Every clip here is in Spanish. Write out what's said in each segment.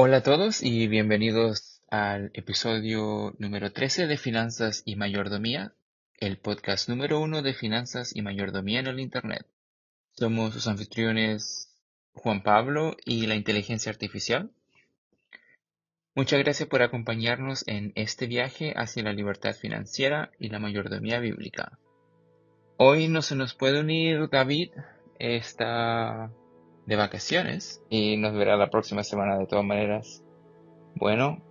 Hola a todos y bienvenidos al episodio número 13 de Finanzas y Mayordomía, el podcast número uno de Finanzas y Mayordomía en el Internet. Somos sus anfitriones Juan Pablo y la inteligencia artificial. Muchas gracias por acompañarnos en este viaje hacia la libertad financiera y la mayordomía bíblica. Hoy no se nos puede unir David, está de vacaciones y nos verá la próxima semana de todas maneras. Bueno,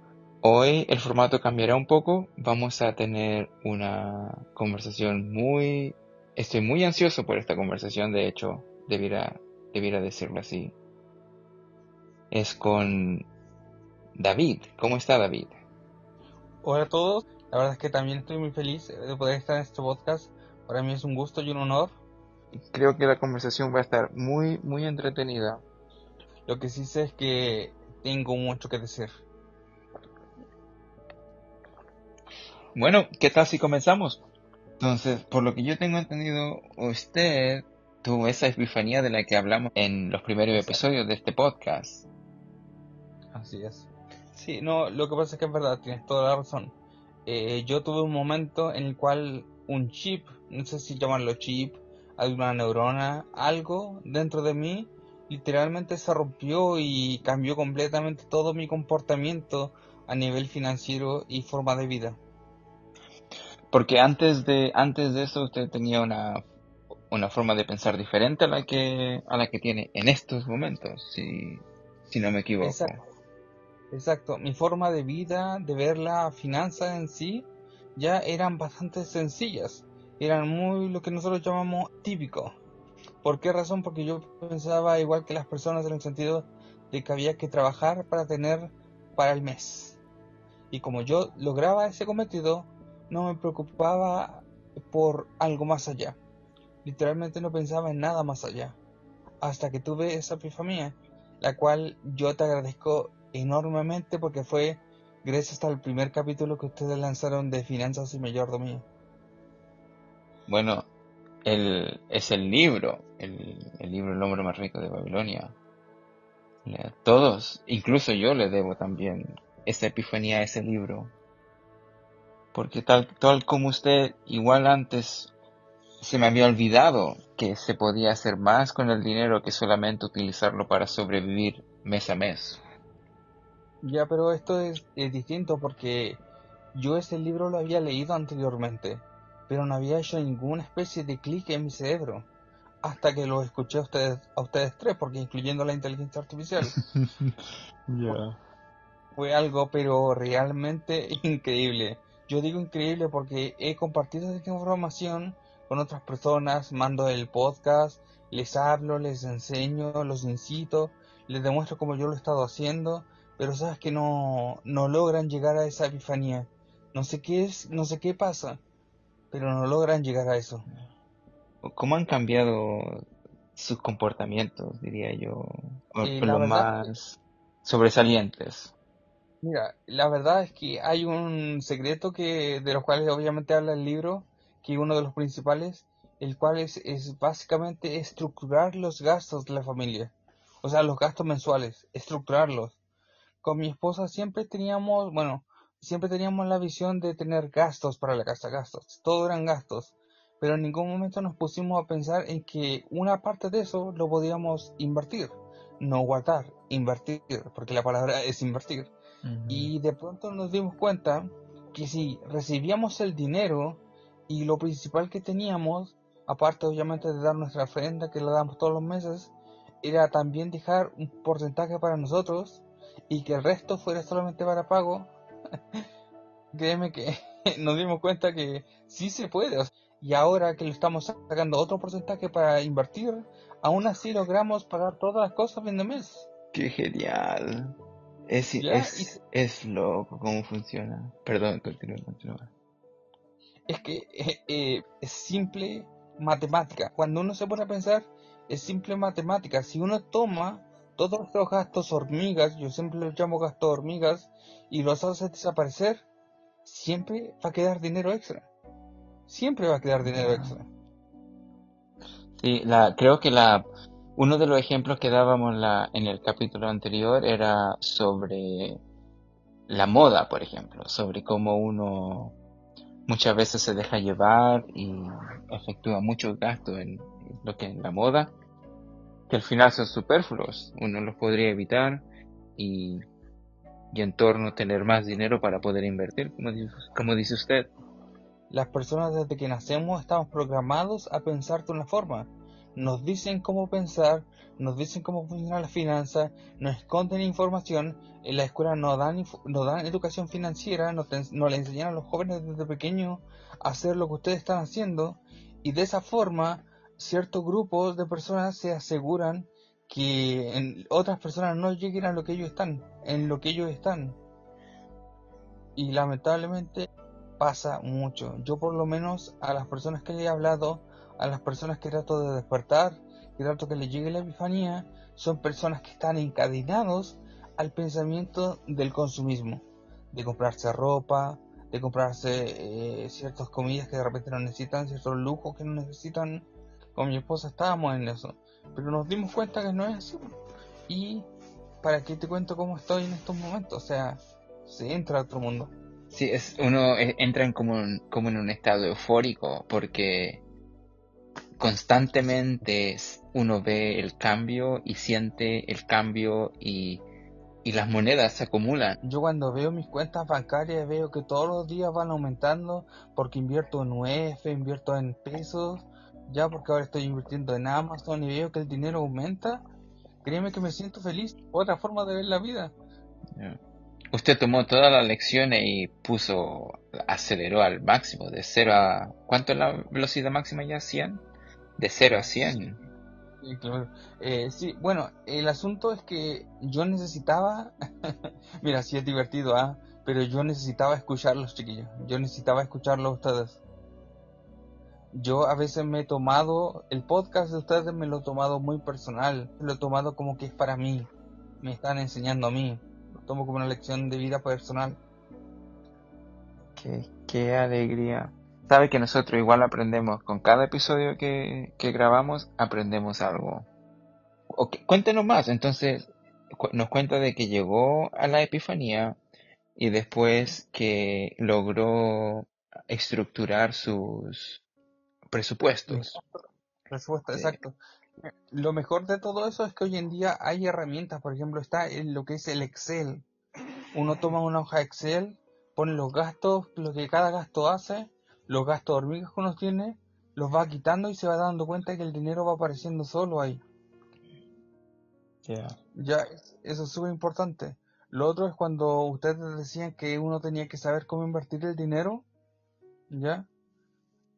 hoy el formato cambiará un poco. Vamos a tener una conversación muy... Estoy muy ansioso por esta conversación, de hecho, debiera, debiera decirlo así. Es con David. ¿Cómo está David? Hola a todos. La verdad es que también estoy muy feliz de poder estar en este podcast. Para mí es un gusto y un honor creo que la conversación va a estar muy, muy entretenida. Lo que sí sé es que tengo mucho que decir. Bueno, ¿qué tal si comenzamos? Entonces, por lo que yo tengo entendido, usted tuvo esa epifanía de la que hablamos en los primeros episodios de este podcast. Así es. Sí, no, lo que pasa es que es verdad, tienes toda la razón. Eh, yo tuve un momento en el cual un chip, no sé si llamarlo chip, alguna neurona, algo dentro de mí literalmente se rompió y cambió completamente todo mi comportamiento a nivel financiero y forma de vida. Porque antes de antes de eso usted tenía una, una forma de pensar diferente a la que a la que tiene en estos momentos, si, si no me equivoco. Exacto. Exacto. Mi forma de vida, de ver la finanza en sí, ya eran bastante sencillas eran muy lo que nosotros llamamos típicos. ¿Por qué razón? Porque yo pensaba igual que las personas en el sentido de que había que trabajar para tener para el mes. Y como yo lograba ese cometido, no me preocupaba por algo más allá. Literalmente no pensaba en nada más allá. Hasta que tuve esa epifanía, la cual yo te agradezco enormemente porque fue gracias al primer capítulo que ustedes lanzaron de Finanzas y Mayordomía. Bueno, el, es el libro, el, libro El hombre más rico de Babilonia. Todos, incluso yo le debo también esa epifanía a ese libro. Porque tal, tal como usted, igual antes se me había olvidado que se podía hacer más con el dinero que solamente utilizarlo para sobrevivir mes a mes. Ya, pero esto es, es distinto porque yo ese libro lo había leído anteriormente pero no había hecho ninguna especie de clic en mi cerebro hasta que lo escuché a ustedes, a ustedes tres, porque incluyendo la inteligencia artificial. Fue algo, pero realmente increíble. Yo digo increíble porque he compartido esta información con otras personas, mando el podcast, les hablo, les enseño, los incito, les demuestro cómo yo lo he estado haciendo, pero sabes que no, no logran llegar a esa epifanía. No sé qué es, no sé qué pasa pero no logran llegar a eso. ¿Cómo han cambiado sus comportamientos, diría yo? O eh, lo más sobresalientes. Mira, la verdad es que hay un secreto que de los cuales obviamente habla el libro, que uno de los principales, el cual es, es básicamente estructurar los gastos de la familia. O sea, los gastos mensuales, estructurarlos. Con mi esposa siempre teníamos, bueno, siempre teníamos la visión de tener gastos para la casa, gastos, todo eran gastos, pero en ningún momento nos pusimos a pensar en que una parte de eso lo podíamos invertir, no guardar, invertir, porque la palabra es invertir. Y de pronto nos dimos cuenta que si recibíamos el dinero y lo principal que teníamos, aparte obviamente de dar nuestra ofrenda que la damos todos los meses, era también dejar un porcentaje para nosotros y que el resto fuera solamente para pago, créeme que nos dimos cuenta que sí se puede. Y ahora que le estamos sacando otro porcentaje para invertir, aún así logramos pagar todas las cosas fin de mes. Qué genial. Es, es, es, loco cómo funciona. Perdón, continúa, continúa. Es que eh, eh, es simple matemática. Cuando uno se pone a pensar, es simple matemática. Si uno toma todos estos gastos hormigas, yo siempre los llamo gastos hormigas, y los hace desaparecer, siempre va a quedar dinero extra. Siempre va a quedar dinero extra. Sí, la, creo que la, Uno de los ejemplos que dábamos la, en el capítulo anterior era sobre la moda, por ejemplo, sobre cómo uno muchas veces se deja llevar y efectúa muchos gastos en lo que es la moda, que al final son superfluos, uno los podría evitar y, y en torno tener más dinero para poder invertir, como como dice usted. Las personas desde que nacemos estamos programados a pensar de una forma. Nos dicen cómo pensar, nos dicen cómo funciona la finanza, nos esconden información. En la escuela no dan, no dan educación financiera, no, no le enseñan a los jóvenes desde pequeños a hacer lo que ustedes están haciendo. Y de esa forma, ciertos grupos de personas se aseguran que en otras personas no lleguen a lo que ellos están, en lo que ellos están. Y lamentablemente pasa mucho. Yo por lo menos a las personas que he hablado, a las personas que trato de despertar, que trato que les llegue la epifanía, son personas que están encadenados al pensamiento del consumismo, de comprarse ropa, de comprarse eh, ciertas comidas que de repente no necesitan, ciertos lujos que no necesitan. Con mi esposa estábamos en eso, pero nos dimos cuenta que no es así. Y para qué te cuento cómo estoy en estos momentos, o sea, se entra a otro mundo. Sí, es, uno entra en como, como en un estado eufórico porque constantemente uno ve el cambio y siente el cambio y, y las monedas se acumulan. Yo cuando veo mis cuentas bancarias veo que todos los días van aumentando porque invierto en UF, invierto en pesos, ya porque ahora estoy invirtiendo en Amazon y veo que el dinero aumenta. Créeme que me siento feliz. Otra forma de ver la vida. Usted tomó todas las lecciones y puso, aceleró al máximo, de 0 a... ¿Cuánto es la velocidad máxima ya? ¿100? De 0 a 100. Sí, claro. Eh, sí, bueno, el asunto es que yo necesitaba, mira, sí es divertido, ¿ah? Pero yo necesitaba escucharlos, chiquillos. Yo necesitaba escucharlos a ustedes. Yo a veces me he tomado, el podcast de ustedes me lo he tomado muy personal. Lo he tomado como que es para mí. Me están enseñando a mí tomo como una lección de vida personal. Qué, qué alegría. Sabe que nosotros igual aprendemos, con cada episodio que, que grabamos, aprendemos algo. cuéntenos más, entonces nos cuenta de que llegó a la epifanía y después que logró estructurar sus presupuestos. Presupuesto, exacto. Lo mejor de todo eso es que hoy en día hay herramientas, por ejemplo, está en lo que es el Excel. Uno toma una hoja Excel, pone los gastos, lo que cada gasto hace, los gastos hormigas que uno tiene, los va quitando y se va dando cuenta que el dinero va apareciendo solo ahí. Ya, eso es súper importante. Lo otro es cuando ustedes decían que uno tenía que saber cómo invertir el dinero, ¿ya?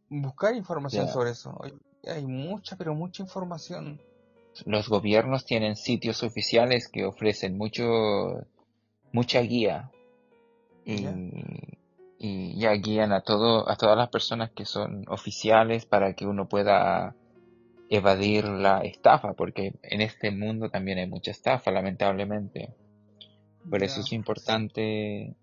Buscar información sobre eso hay mucha, pero mucha información. Los gobiernos tienen sitios oficiales que ofrecen mucho, mucha guía y, y ya guían a todo, a todas las personas que son oficiales para que uno pueda evadir la estafa, porque en este mundo también hay mucha estafa, lamentablemente. Por eso es importante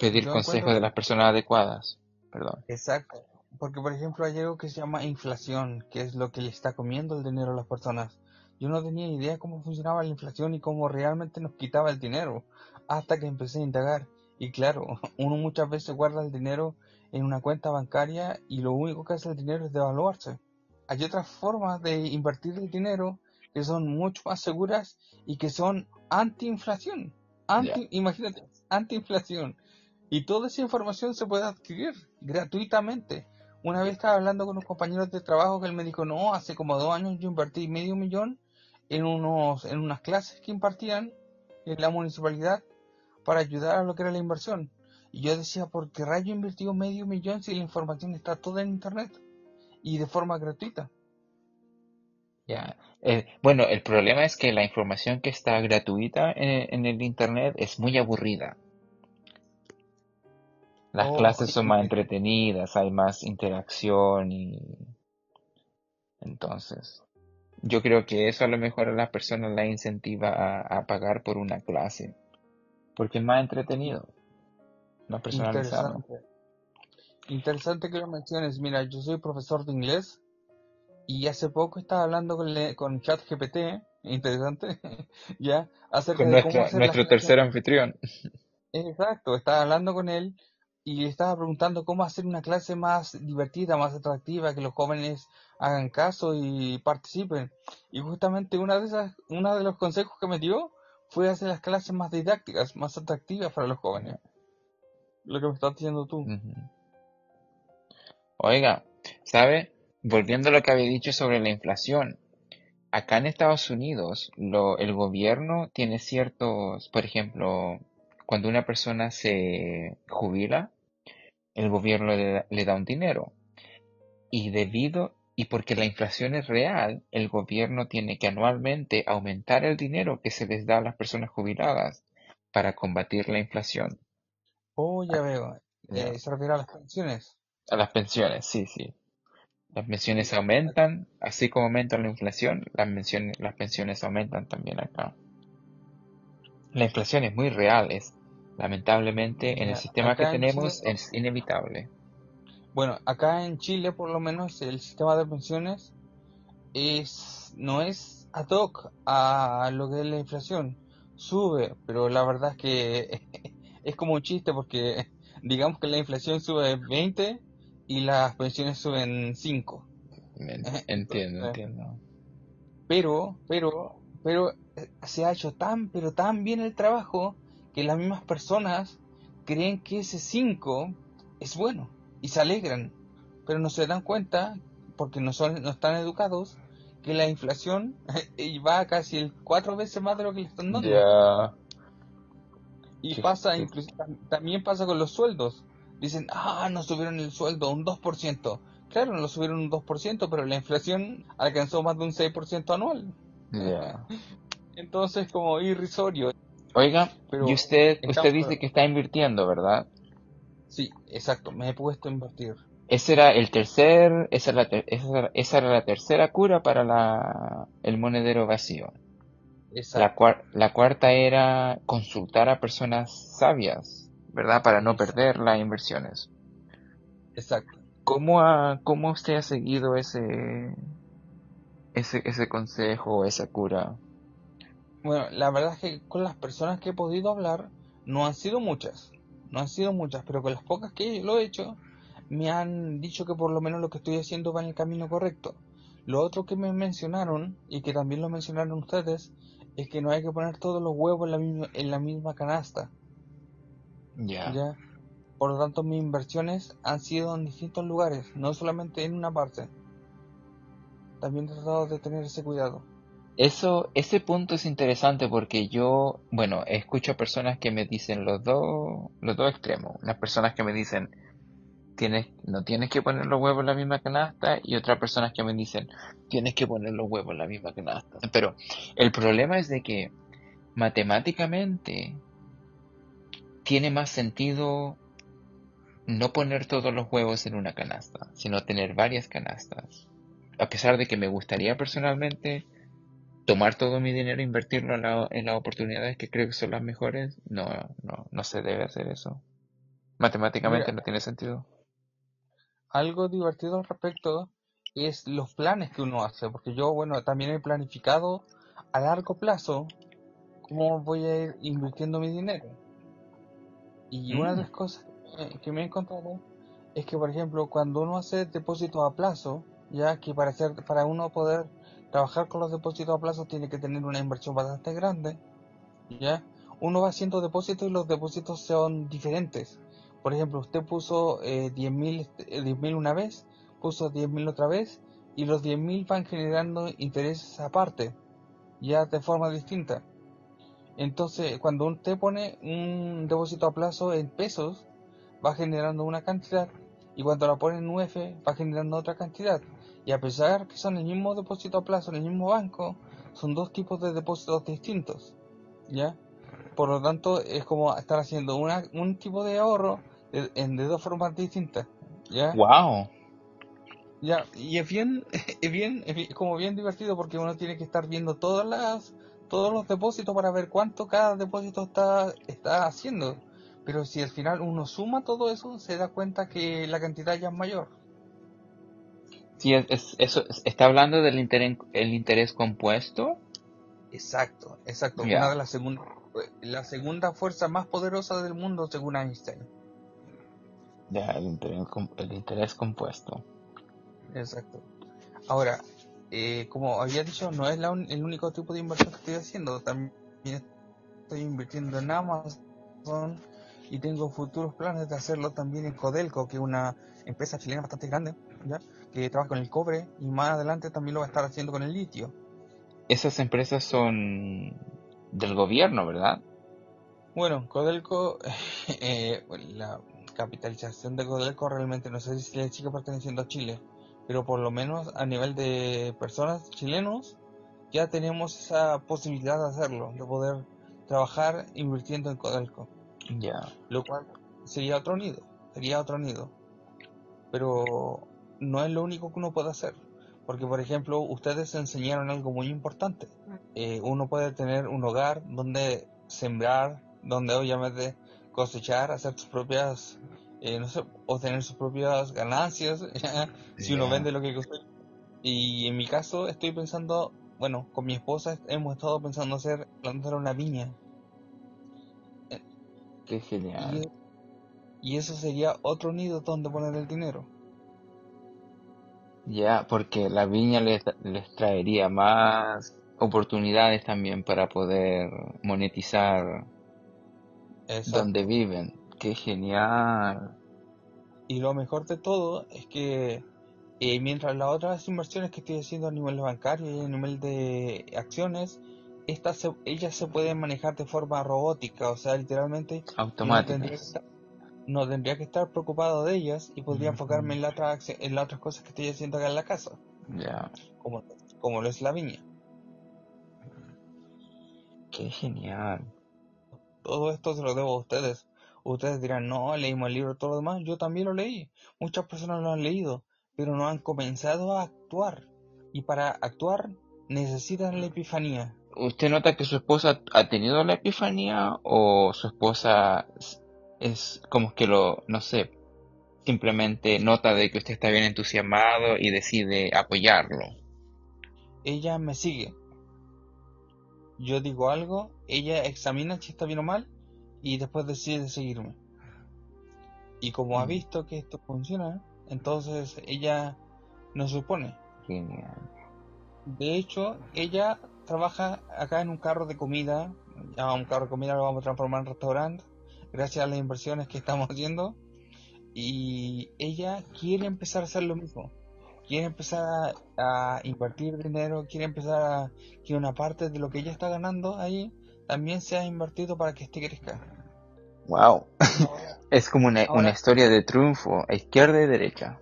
pedir consejo de las personas adecuadas. Perdón. Exacto. Porque, por ejemplo, hay algo que se llama inflación, que es lo que le está comiendo el dinero a las personas. Yo no tenía idea cómo funcionaba la inflación y cómo realmente nos quitaba el dinero, hasta que empecé a indagar. Y claro, uno muchas veces guarda el dinero en una cuenta bancaria y lo único que hace el dinero es devaluarse. Hay otras formas de invertir el dinero que son mucho más seguras y que son anti-inflación. Anti, Imagínate, anti-inflación. Y toda esa información se puede adquirir gratuitamente una vez estaba hablando con unos compañeros de trabajo que él me dijo, no, hace como dos años yo invertí medio millón en, unos, en unas clases que impartían en la municipalidad para ayudar a lo que era la inversión. Y yo decía, ¿por qué rayo invertido medio millón si la información está toda en internet y de forma gratuita? Ya, eh, bueno, el problema es que la información que está gratuita en el internet es muy aburrida. Las oh, clases son más entretenidas, hay más interacción y entonces yo creo que eso a lo mejor a las personas la incentiva a, pagar por una clase porque es más entretenido, más personalizado. Interesante. Interesante que lo menciones. Mira, yo soy profesor de inglés Y hace poco estaba hablando con, le- con ChatGPT, interesante, ya, acerca Con de cómo hacer nuestro tercer anfitrión. Exacto, estaba hablando con él y estaba preguntando cómo hacer una clase más divertida, más atractiva, que los jóvenes hagan caso y participen. Y justamente una de esas, uno de los consejos que me dio fue hacer las clases más didácticas, más atractivas para los jóvenes. Lo que me estás diciendo tú. Oiga, ¿sabe? Volviendo a lo que había dicho sobre la inflación, acá en Estados Unidos, lo, el gobierno tiene ciertos, por ejemplo, cuando una persona se jubila, el gobierno le, da- le da un dinero. Y debido, y porque la inflación es real, el gobierno tiene que anualmente aumentar el dinero que se les da a las personas jubiladas para combatir la inflación. Oh, ya veo. Ya. Eh, se refiere a las pensiones. A las pensiones, sí, sí. Las pensiones aumentan, así como aumenta la inflación, las pensiones, las pensiones aumentan también acá. La inflación es muy real, es lamentablemente en el sistema que acá tenemos Chile, es inevitable. bueno, acá en Chile por lo menos el sistema de pensiones es no es ad hoc a lo que es la inflación. Sube, pero la verdad es que es como un chiste porque digamos que la inflación sube 20 y las pensiones suben 5. Me- Entiendo, entiendo. pero, pero, pero eh, se ha hecho tan, pero tan bien el trabajo que las mismas personas creen que ese 5 es bueno y se alegran, pero no se dan cuenta, porque no son, no están educados, que la inflación va a casi el cuatro veces más de lo que le están dando. Y pasa, incluso, también pasa con los sueldos. Dicen, ah, nos subieron el sueldo un 2%. Claro, nos lo subieron un 2%, pero la inflación alcanzó más de un 6% anual. Entonces, como irrisorio. Oiga, Pero y usted, usted dice que está invirtiendo, ¿verdad? sí, exacto, me he puesto a invertir. Ese era el tercer, esa era la, ter- esa era- esa era la tercera cura para la, el monedero vacío. La, cuar- la cuarta era consultar a personas sabias, ¿verdad? Para no perder las inversiones. exacto. ¿Cómo, ha, cómo usted ha seguido ese, ese, ese consejo, esa cura? Bueno, la verdad es que con las personas que he podido hablar, no han sido muchas. No han sido muchas, pero con las pocas que lo he hecho, me han dicho que por lo menos lo que estoy haciendo va en el camino correcto. Lo otro que me mencionaron, y que también lo mencionaron ustedes, es que no hay que poner todos los huevos en la misma, en la misma canasta, Ya. ¿ya? Por lo tanto, mis inversiones han sido en distintos lugares, no solamente en una parte. También he tratado de tener ese cuidado. Eso, ese punto es interesante porque yo, bueno, escucho personas que me dicen los dos, los dos extremos. Las personas que me dicen, tienes, no tienes que poner los huevos en la misma canasta y otras personas que me dicen, tienes que poner los huevos en la misma canasta. Pero el problema es de que matemáticamente tiene más sentido no poner todos los huevos en una canasta, sino tener varias canastas. A pesar de que me gustaría personalmente tomar todo mi dinero e invertirlo en, la- en las oportunidades que creo que son las mejores, no, no, no se debe hacer eso. Matemáticamente Mira, no tiene sentido. algo divertido al respecto es los planes que uno hace, porque yo, bueno, también he planificado a largo plazo cómo voy a ir invirtiendo mi dinero. Y una de Mm, las cosas que, que me he encontrado es que, por ejemplo, cuando uno hace depósitos a plazo, ya que para hacer, para uno poder trabajar con los depósitos a plazo tiene que tener una inversión bastante grande, ¿ya? Uno va haciendo depósitos y los depósitos son diferentes. Por ejemplo, usted puso eh, 10.000 eh, 10.000 una vez, puso 10.000 otra vez, y los 10.000 van generando intereses aparte, ya de forma distinta. Entonces, cuando usted pone un depósito a plazo en pesos, va generando una cantidad, y cuando la pone en UF, va generando otra cantidad. Y a pesar que son el mismo depósito a plazo en el mismo banco, son dos tipos de depósitos distintos, ¿ya? Por lo tanto, es como estar haciendo una, un tipo de ahorro de, en, de dos formas distintas, ¿ya? Wow. Ya, y es bien, es bien, es bien- como bien divertido porque uno tiene que estar viendo todas las, todos los depósitos para ver cuánto cada depósito está, está haciendo. Pero si al final uno suma todo eso, se da cuenta que la cantidad ya es mayor. Sí, es, es- eso, es- está hablando del interés, el interés compuesto. Exacto, exacto. Una de las segundas, la segunda fuerza más poderosa del mundo según Einstein. Ya, el interés, el interés compuesto. Exacto. Ahora, eh, como había dicho, no es la un- el único tipo de inversión que estoy haciendo. También estoy invirtiendo en Amazon y tengo futuros planes de hacerlo también en Codelco, que es una empresa chilena bastante grande, ¿ya? Que trabaja con el cobre y más adelante también lo va a estar haciendo con el litio. Esas empresas son del gobierno, ¿verdad? Bueno, Codelco, eh, la capitalización de Codelco realmente no sé si le sigue perteneciendo a Chile, pero por lo menos a nivel de personas chilenos ya tenemos esa posibilidad de hacerlo, de poder trabajar invirtiendo en Codelco, Ya. lo cual sería otro nido, sería otro nido, pero no es lo único que uno puede hacer, porque por ejemplo ustedes enseñaron algo muy importante, eh, uno puede tener un hogar donde sembrar, donde obviamente cosechar, hacer sus propias, eh, no sé, obtener sus propias ganancias, si uno vende lo que cosecha. Y en mi caso estoy pensando, bueno, con mi esposa hemos estado pensando hacer, plantar una viña. Qué genial. Y, y eso sería otro nido donde poner el dinero. Ya, porque la viña les, les traería más oportunidades también para poder monetizar Exacto. donde viven. Qué genial. Y lo mejor de todo es que eh, mientras las otras inversiones que estoy haciendo a nivel bancario y a nivel de acciones, estas se- ellas se pueden manejar de forma robótica, o sea, literalmente Automáticas. No tendría que estar preocupado de ellas y podría enfocarme en, la otra en las otras cosas que estoy haciendo acá en la casa, Ya. como, como lo es la viña. Qué genial. Todo esto se lo debo a ustedes. Ustedes dirán, no, leímos el libro, todo lo demás. Yo también lo leí. Muchas personas lo han leído, pero no han comenzado a actuar. Y para actuar necesitan la epifanía. ¿Usted nota que su esposa ha tenido la epifanía o su esposa es, es como que lo, no sé, simplemente nota de que usted está bien entusiasmado y decide apoyarlo? Ella me sigue. Yo digo algo, ella examina si está bien o mal y después decide seguirme. Y como ha Mm. visto que esto funciona, entonces ella nos supone. Genial. De hecho, ella trabaja acá en un carro de comida. Ya un carro de comida lo vamos a transformar en restaurante. Gracias a las inversiones que estamos haciendo. Y ella quiere empezar a hacer lo mismo. Quiere empezar a, a invertir dinero. Quiere empezar a que una parte de lo que ella está ganando ahí también sea invertido para que este crezca. Wow. Es como una, Ahora- una historia de triunfo, a izquierda y derecha.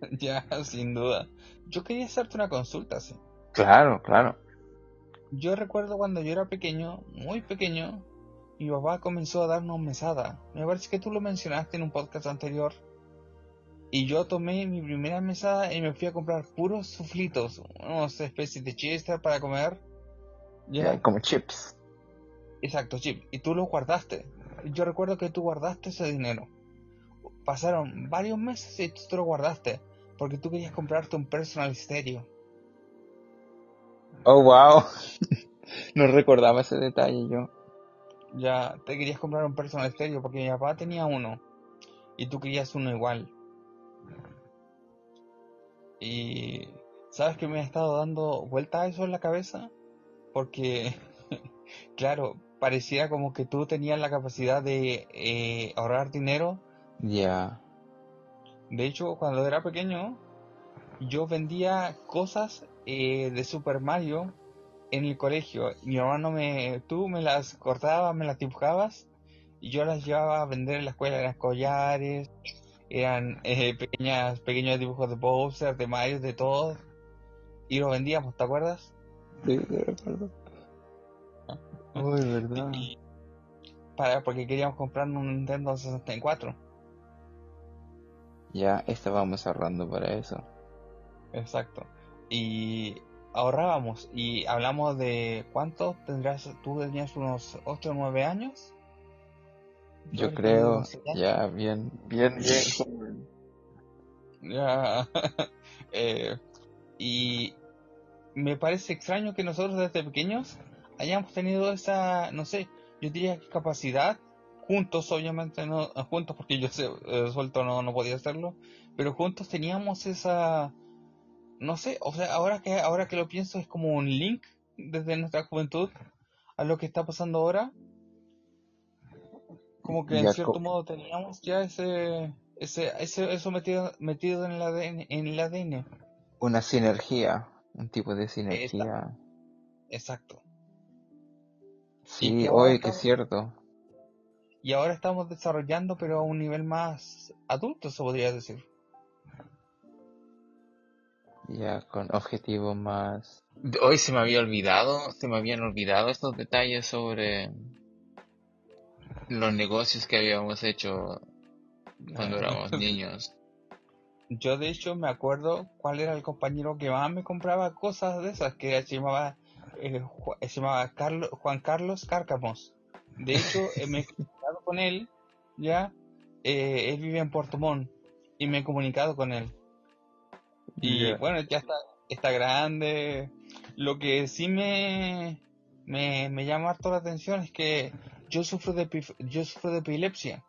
ya, sin duda. Yo quería hacerte una consulta, sí. Claro, claro. Yo recuerdo cuando yo era pequeño, muy pequeño, mi papá comenzó a darnos mesada. Me parece que tú lo mencionaste en un podcast anterior. Y yo tomé mi primera mesada y me fui a comprar puros suflitos, unas especies de chester para comer. ¿Ya? Ya, como chips. Exacto, chip. Y tú lo guardaste. Yo recuerdo que tú guardaste ese dinero. Pasaron varios meses y tú te lo guardaste. Porque tú querías comprarte un personal stereo. Oh, wow. No recordaba ese detalle yo. Ya te querías comprar un personal stereo porque mi papá tenía uno y tú querías uno igual. Y ¿sabes que me ha estado dando vuelta a eso en la cabeza? Porque, claro, parecía como que tú tenías la capacidad de eh, ahorrar dinero. Ya. De hecho, cuando era pequeño, yo vendía cosas eh, de Super Mario en el colegio. Mi hermano me, tú me las cortabas, me las dibujabas y yo las llevaba a vender en la escuela. Eran collares, eran eh, pequeñas, pequeños dibujos de Bowser, de Mario, de todo. Y lo vendíamos, ¿te acuerdas? Sí, sí, recuerdo. Uy, verdad. Y para, porque queríamos comprar un Nintendo 64. Ya estábamos ahorrando para eso. Exacto. Y ahorrábamos y hablamos de cuánto tendrás, tú tenías unos 8 o 9 años. Yo creo, ya, bien, bien, bien. joven. Ya. Eh, y me parece extraño que nosotros desde pequeños hayamos tenido esa, no sé, yo diría que capacidad, juntos obviamente, no juntos porque yo sé, eh, suelto no, no podía hacerlo, pero juntos teníamos esa, no sé, o sea, ahora que, ahora que lo pienso es como un link desde nuestra juventud a lo que está pasando ahora. Como que en cierto modo teníamos ya ese, ese, ese, eso metido, metido en el ADN, en el ADN. Una sinergia, un tipo de sinergia. Exacto. Sí, hoy que es cierto. Y ahora estamos desarrollando, pero a un nivel más adulto, se podría decir. Ya, con objetivos más... Hoy se me había olvidado, se me habían olvidado estos detalles sobre los negocios que habíamos hecho cuando éramos niños. Yo de hecho me acuerdo cuál era el compañero que más me compraba cosas de esas, que se llamaba, eh, se llamaba Carlos, Juan Carlos Cárcamos. De hecho, eh, me he comunicado con él, ya, eh, él vive en Puerto Montt y me he comunicado con él. Y bueno, ya está, está grande. Lo que sí me, me, me llama harto la atención es que yo sufro de, yo sufro de epilepsia.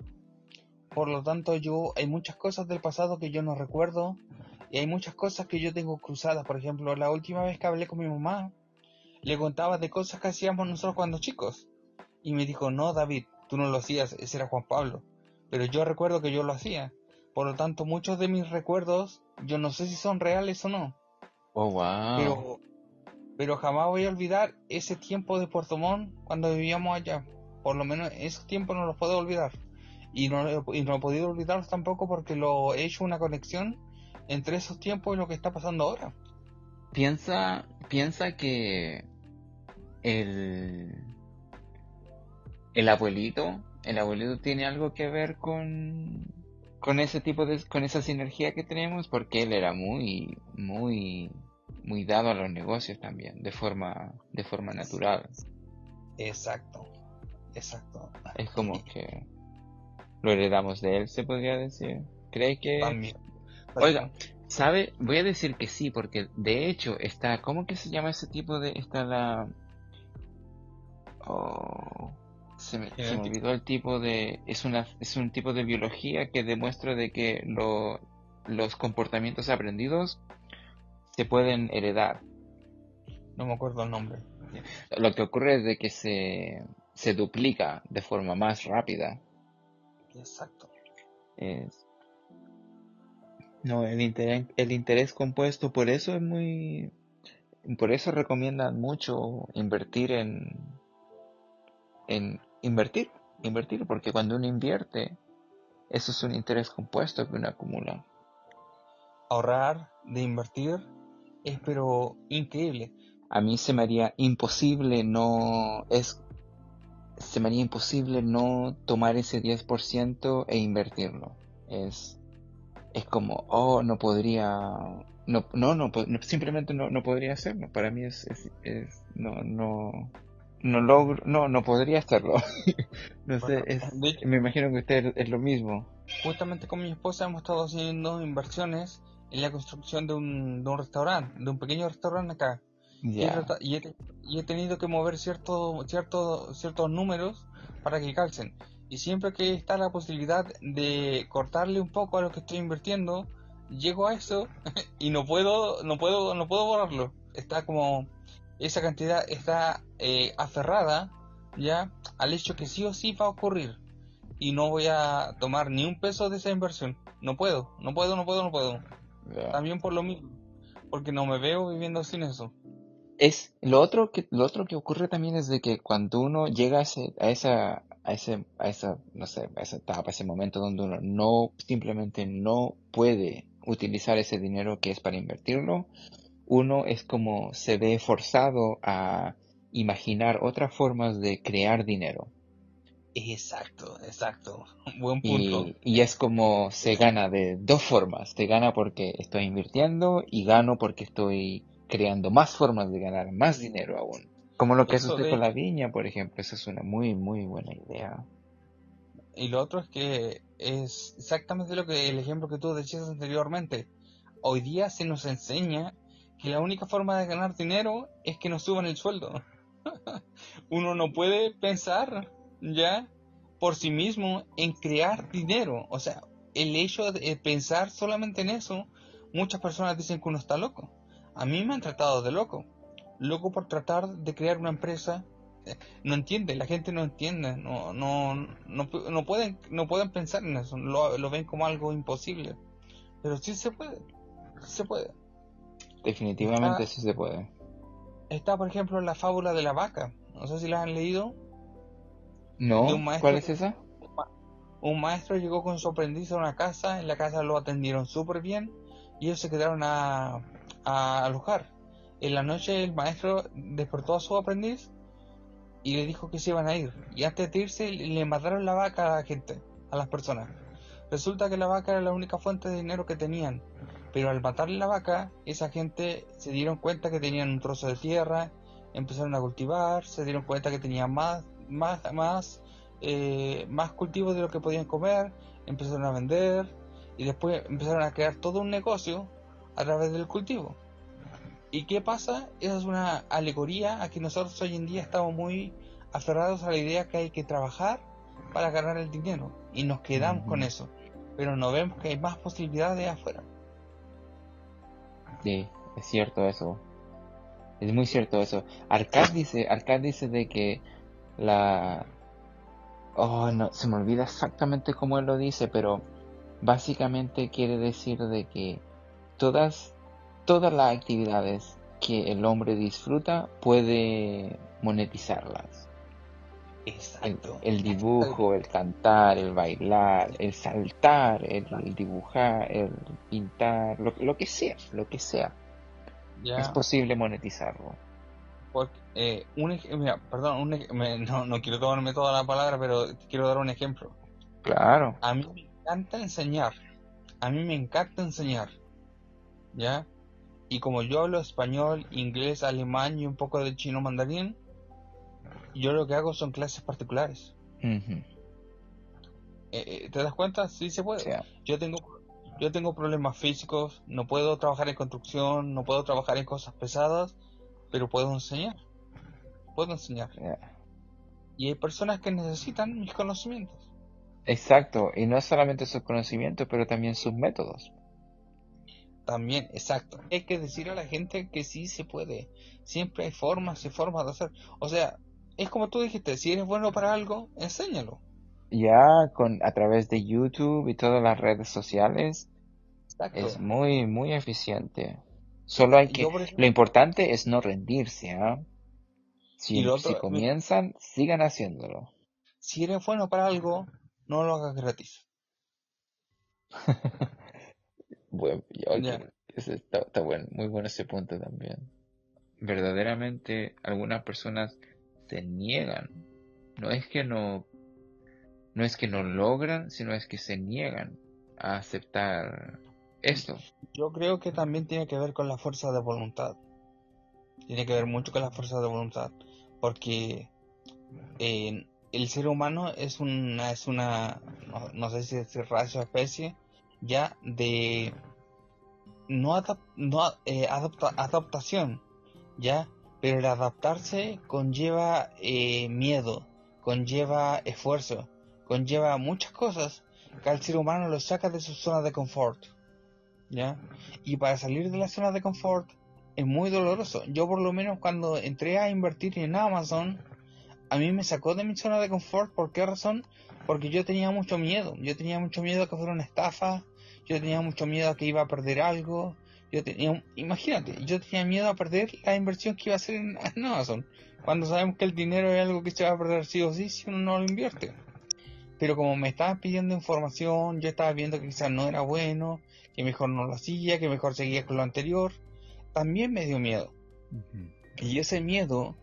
Por lo tanto, yo hay muchas cosas del pasado que yo no recuerdo y hay muchas cosas que yo tengo cruzadas. Por ejemplo, la última vez que hablé con mi mamá, le contaba de cosas que hacíamos nosotros cuando chicos. Y me dijo, no, David, tú no lo hacías, ese era Juan Pablo. Pero yo recuerdo que yo lo hacía. Por lo tanto, muchos de mis recuerdos, yo no sé si son reales o no. Oh, wow. Pero, pero jamás voy a olvidar ese tiempo de Puerto Montt cuando vivíamos allá. Por lo menos ese tiempo no lo puedo olvidar. Y no, y no he podido olvidar tampoco porque lo he hecho una conexión entre esos tiempos y lo que está pasando ahora. Piensa, piensa que el, el abuelito, el abuelito tiene algo que ver con, con ese tipo de, con esa sinergia que tenemos, porque él era muy, muy, muy dado a los negocios también, de forma, de forma natural. Exacto, exacto. Es como que lo heredamos de él, se podría decir. ¿Cree que...? Oiga, ¿sabe? Voy a decir que sí, porque de hecho está... ¿Cómo que se llama ese tipo de...? Está la... Oh, se, me, olvidó el tipo de... Es, una, es un tipo de biología que demuestra de que lo, los comportamientos aprendidos se pueden heredar. No me acuerdo el nombre. Lo que ocurre es de que se, se duplica de forma más rápida. Exacto. Es... No, el interés, el interés compuesto, por eso es muy... Por eso recomiendan mucho invertir en... En invertir, invertir, porque cuando uno invierte, eso es un interés compuesto que uno acumula. Ahorrar de invertir es pero increíble. A mí se me haría imposible no... Es se me haría imposible no tomar ese 10% e invertirlo. Es, es como, oh, no podría, no, no, no, simplemente no, no podría hacerlo. Para mí es, es, no, no, no logro, no, no podría hacerlo. no sé, me imagino que usted es lo mismo. Justamente con mi esposa hemos estado haciendo inversiones en la construcción de un, de un restaurante, de un pequeño restaurante acá. Y, he, tenido que mover ciertos ciertos números para que calcen. Y siempre que está la posibilidad de cortarle un poco a lo que estoy invirtiendo, llego a eso y no puedo, no puedo, no puedo borrarlo. Está como esa cantidad está eh, aferrada ya al hecho que sí o sí va a ocurrir y no voy a tomar ni un peso de esa inversión. No puedo, no puedo, no puedo, no puedo. También por lo mismo, porque no me veo viviendo sin eso es lo otro que lo otro que ocurre también es de que cuando uno llega a, ese, a esa a ese a esa no sé a esa etapa a ese momento donde uno no simplemente no puede utilizar ese dinero que es para invertirlo uno es como se ve forzado a imaginar otras formas de crear dinero exacto exacto buen punto y, y es como se gana de dos formas se gana porque estoy invirtiendo y gano porque estoy creando más formas de ganar más dinero aún. Como lo que hace usted con la viña, por ejemplo. Esa es una muy, muy buena idea. y lo otro es que es exactamente lo que el ejemplo que tú decías anteriormente. Hoy día se nos enseña que la única forma de ganar dinero es que nos suban el sueldo. Uno no puede pensar ya por sí mismo en crear dinero. O sea, el hecho de pensar solamente en eso, muchas personas dicen que uno está loco. A mí me han tratado de loco. Loco por tratar de crear una empresa. No entiende, la gente no entiende, no, no, no, pueden, no pueden pensar en eso, lo, lo ven como algo imposible. Pero sí se puede, se puede. Definitivamente sí se puede. Está, por ejemplo, la fábula de la vaca. No sé si la han leído. No, ¿cuál es esa? Un maestro llegó con su aprendiz a una casa, en la casa lo atendieron súper bien y ellos se quedaron a, alojar. En la noche el maestro despertó a su aprendiz y le dijo que se iban a ir. Y antes de irse le mataron la vaca a la gente, a las personas. Resulta que la vaca era la única fuente de dinero que tenían. Pero al matarle la vaca, esa gente se dieron cuenta que tenían un trozo de tierra, empezaron a cultivar, se dieron cuenta que tenían más, más, más, eh, más cultivos de lo que podían comer, empezaron a vender y después empezaron a crear todo un negocio a través del cultivo. ¿Y qué pasa? Esa es una alegoría a que nosotros hoy en día estamos muy aferrados a la idea que hay que trabajar para ganar el dinero y nos quedamos con eso, pero no vemos que hay más posibilidades afuera. Sí, es cierto eso. Es muy cierto eso. Arcad dice, Arcad dice de que la... Oh, no, se me olvida exactamente cómo él lo dice, pero básicamente quiere decir de que todas, todas las actividades que el hombre disfruta puede monetizarlas. Exacto. El, dibujo, el cantar, el bailar, el saltar, el, dibujar, el pintar, lo, que sea, lo que sea. Es posible monetizarlo. Porque, eh, un, mira, perdón, no, no quiero tomarme toda la palabra, pero quiero dar un ejemplo. Claro. A mí me encanta enseñar. A mí me encanta enseñar. ¿Ya? Y como yo hablo español, inglés, alemán y un poco de chino mandarín, yo lo que hago son clases particulares. Eh, ¿Te das cuenta? Sí se puede. Yo tengo yo tengo problemas físicos, no puedo trabajar en construcción, no puedo trabajar en cosas pesadas, pero puedo enseñar. Puedo enseñar. Y hay personas que necesitan mis conocimientos. Exacto, y no solamente sus conocimientos, pero también sus métodos. También, exacto. Hay que decir a la gente que sí se puede. Siempre hay formas y formas de hacer. O sea, es como tú dijiste, si eres bueno para algo, enséñalo. Ya con a través de YouTube y todas las redes sociales es muy muy eficiente. Solo hay que lo importante es no rendirse, ¿ah? Si, si comienzan, sigan haciéndolo. Si eres bueno para algo, no lo hagas gratis. bueno, está, está bueno, muy bueno ese punto también. Verdaderamente, algunas personas se niegan. No es que no, no es que no logran, sino es que se niegan a aceptar esto. Yo creo que también tiene que ver con la fuerza de voluntad. Tiene que ver mucho con la fuerza de voluntad, porque eh, el ser humano es una, es una, no, sé si es raza o especie, ya de no, no eh, adaptación, ya pero el adaptarse conlleva eh, miedo, conlleva esfuerzo, conlleva muchas cosas que al ser humano lo saca de su zona de confort. ¿Ya? Y para salir de la zona de confort es muy doloroso. Yo por lo menos cuando entré a invertir en Amazon, a mí me sacó de mi zona de confort. ¿Por qué razón? Porque yo tenía mucho miedo. Yo tenía mucho miedo a que fuera una estafa. Yo tenía mucho miedo a que iba a perder algo. Yo tenía, imagínate, yo tenía miedo a perder la inversión que iba a hacer en, Amazon, cuando sabemos que el dinero es algo que se va a perder sí o sí si uno no lo invierte. Pero como me estaban pidiendo información, yo estaba viendo que quizás no era bueno, que mejor no lo hacía, que mejor seguía con lo anterior, también me dio miedo. Y ese miedo,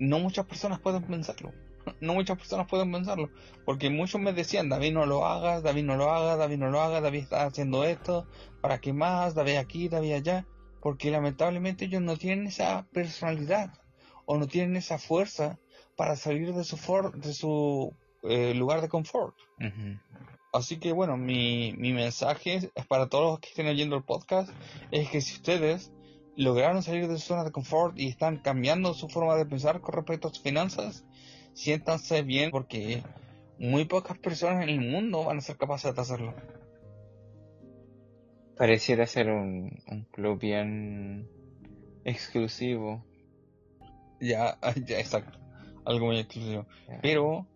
no muchas personas pueden pensarlo. No muchas personas pueden pensarlo. Porque muchos me decían, David no lo hagas, David no lo hagas, David no lo hagas, David está haciendo esto, ¿para qué más? David aquí, David allá. Porque lamentablemente ellos no tienen esa personalidad o no tienen esa fuerza para salir de su, for de su eh, lugar de confort. Así que bueno, mi, mi mensaje es para todos los que estén oyendo el podcast, es que si ustedes lograron salir de su zona de confort y están cambiando su forma de pensar con respecto a sus finanzas, siéntanse bien porque muy pocas personas en el mundo van a ser capaces de hacerlo. Pareciera ser un, un club bien exclusivo. Ya, ya, exacto. Algo muy exclusivo. Pero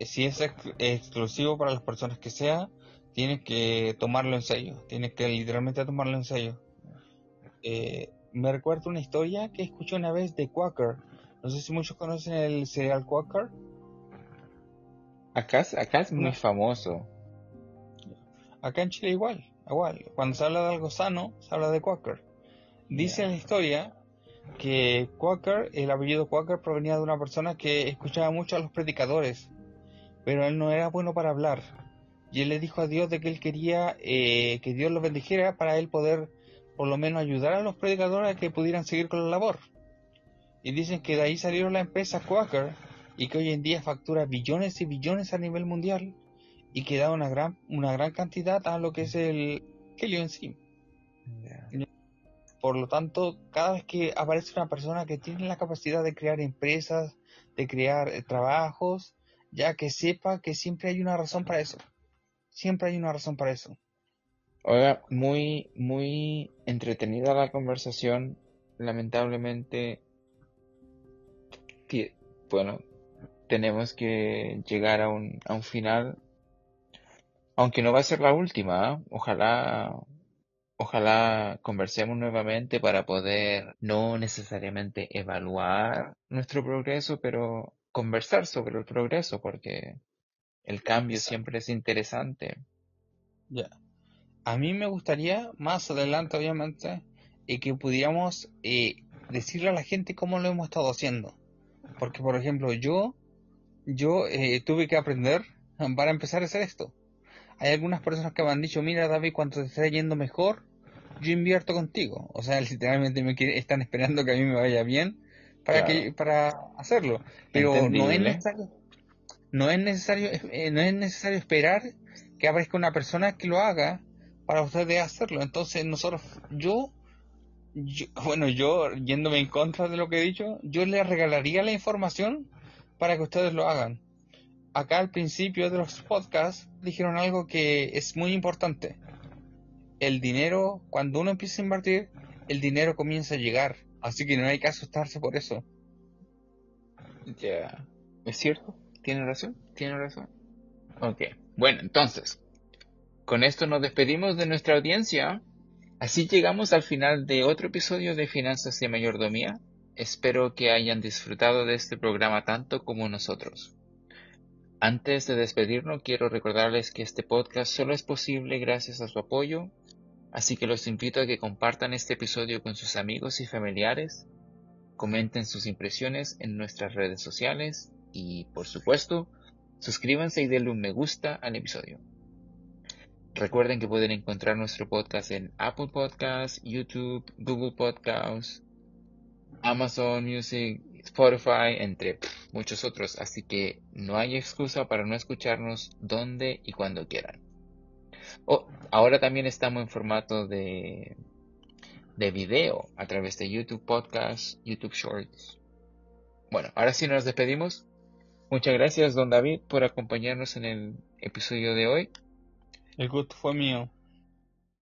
si es exclusivo para las personas que sea, tienes que tomarlo en serio. Tienes que literalmente tomarlo en serio. Eh, me recuerdo una historia que escuché una vez de Quaker. No sé si muchos conocen el cereal Quaker. Acá, acá es muy famoso. Acá en Chile igual, igual. Cuando se habla de algo sano, se habla de Quaker. Dice en la historia que Quaker, el apellido Quaker provenía de una persona que escuchaba mucho a los predicadores, pero él no era bueno para hablar. Y él le dijo a Dios de que él quería eh, que Dios lo bendijera para él poder por lo menos ayudar a los predicadores a que pudieran seguir con la labor. Y dicen que de ahí salieron la empresa Quaker y que hoy en día factura billones y billones a nivel mundial y que da una gran, una gran cantidad a lo que es el Helio en sí. Por lo tanto, cada vez que aparece una persona que tiene la capacidad de crear empresas, de crear eh, trabajos, ya que sepa que siempre hay una razón para eso. Siempre hay una razón para eso. Oiga, muy, muy entretenida la conversación. Lamentablemente, bueno, tenemos que llegar a un, a un final. Aunque no va a ser la última, ¿ah? ojalá, ojalá conversemos nuevamente para poder no necesariamente evaluar nuestro progreso, pero conversar sobre el progreso, porque el cambio siempre es interesante. Ya a mí me gustaría más adelante, obviamente, y que pudiéramos eh, decirle a la gente cómo lo hemos estado haciendo. Porque, por ejemplo, yo, yo eh, tuve que aprender para empezar a hacer esto. Hay algunas personas que me han dicho, mira David, cuando te está yendo mejor, yo invierto contigo. O sea, literalmente me están esperando que a mí me vaya bien para que para hacerlo. Pero no es necesario, no es necesario, eh, no es necesario esperar que aparezca una persona que lo haga para ustedes hacerlo. Entonces nosotros, yo, bueno, yo yéndome en contra de lo que he dicho, yo les regalaría la información para que ustedes lo hagan. Acá al principio de los podcasts dijeron algo que es muy importante. El dinero, cuando uno empieza a invertir, el dinero comienza a llegar. Así que no hay que asustarse por eso. Ya, es cierto, tiene razón, tiene razón. Ok, bueno, entonces, con esto nos despedimos de nuestra audiencia. Así llegamos al final de otro episodio de Finanzas y Mayordomía. Espero que hayan disfrutado de este programa tanto como nosotros. Antes de despedirnos, quiero recordarles que este podcast solo es posible gracias a su apoyo, así que los invito a que compartan este episodio con sus amigos y familiares, comenten sus impresiones en nuestras redes sociales y, por supuesto, suscríbanse y denle un me gusta al episodio. Recuerden que pueden encontrar nuestro podcast en Apple Podcasts, YouTube, Google Podcasts, Amazon Music, Spotify, entre muchos otros. Así que no hay excusa para no escucharnos donde y cuando quieran. Oh, ahora también estamos en formato de, de video a través de YouTube Podcasts, YouTube Shorts. Bueno, ahora sí nos despedimos. Muchas gracias, don David, por acompañarnos en el episodio de hoy. El gusto fue mío.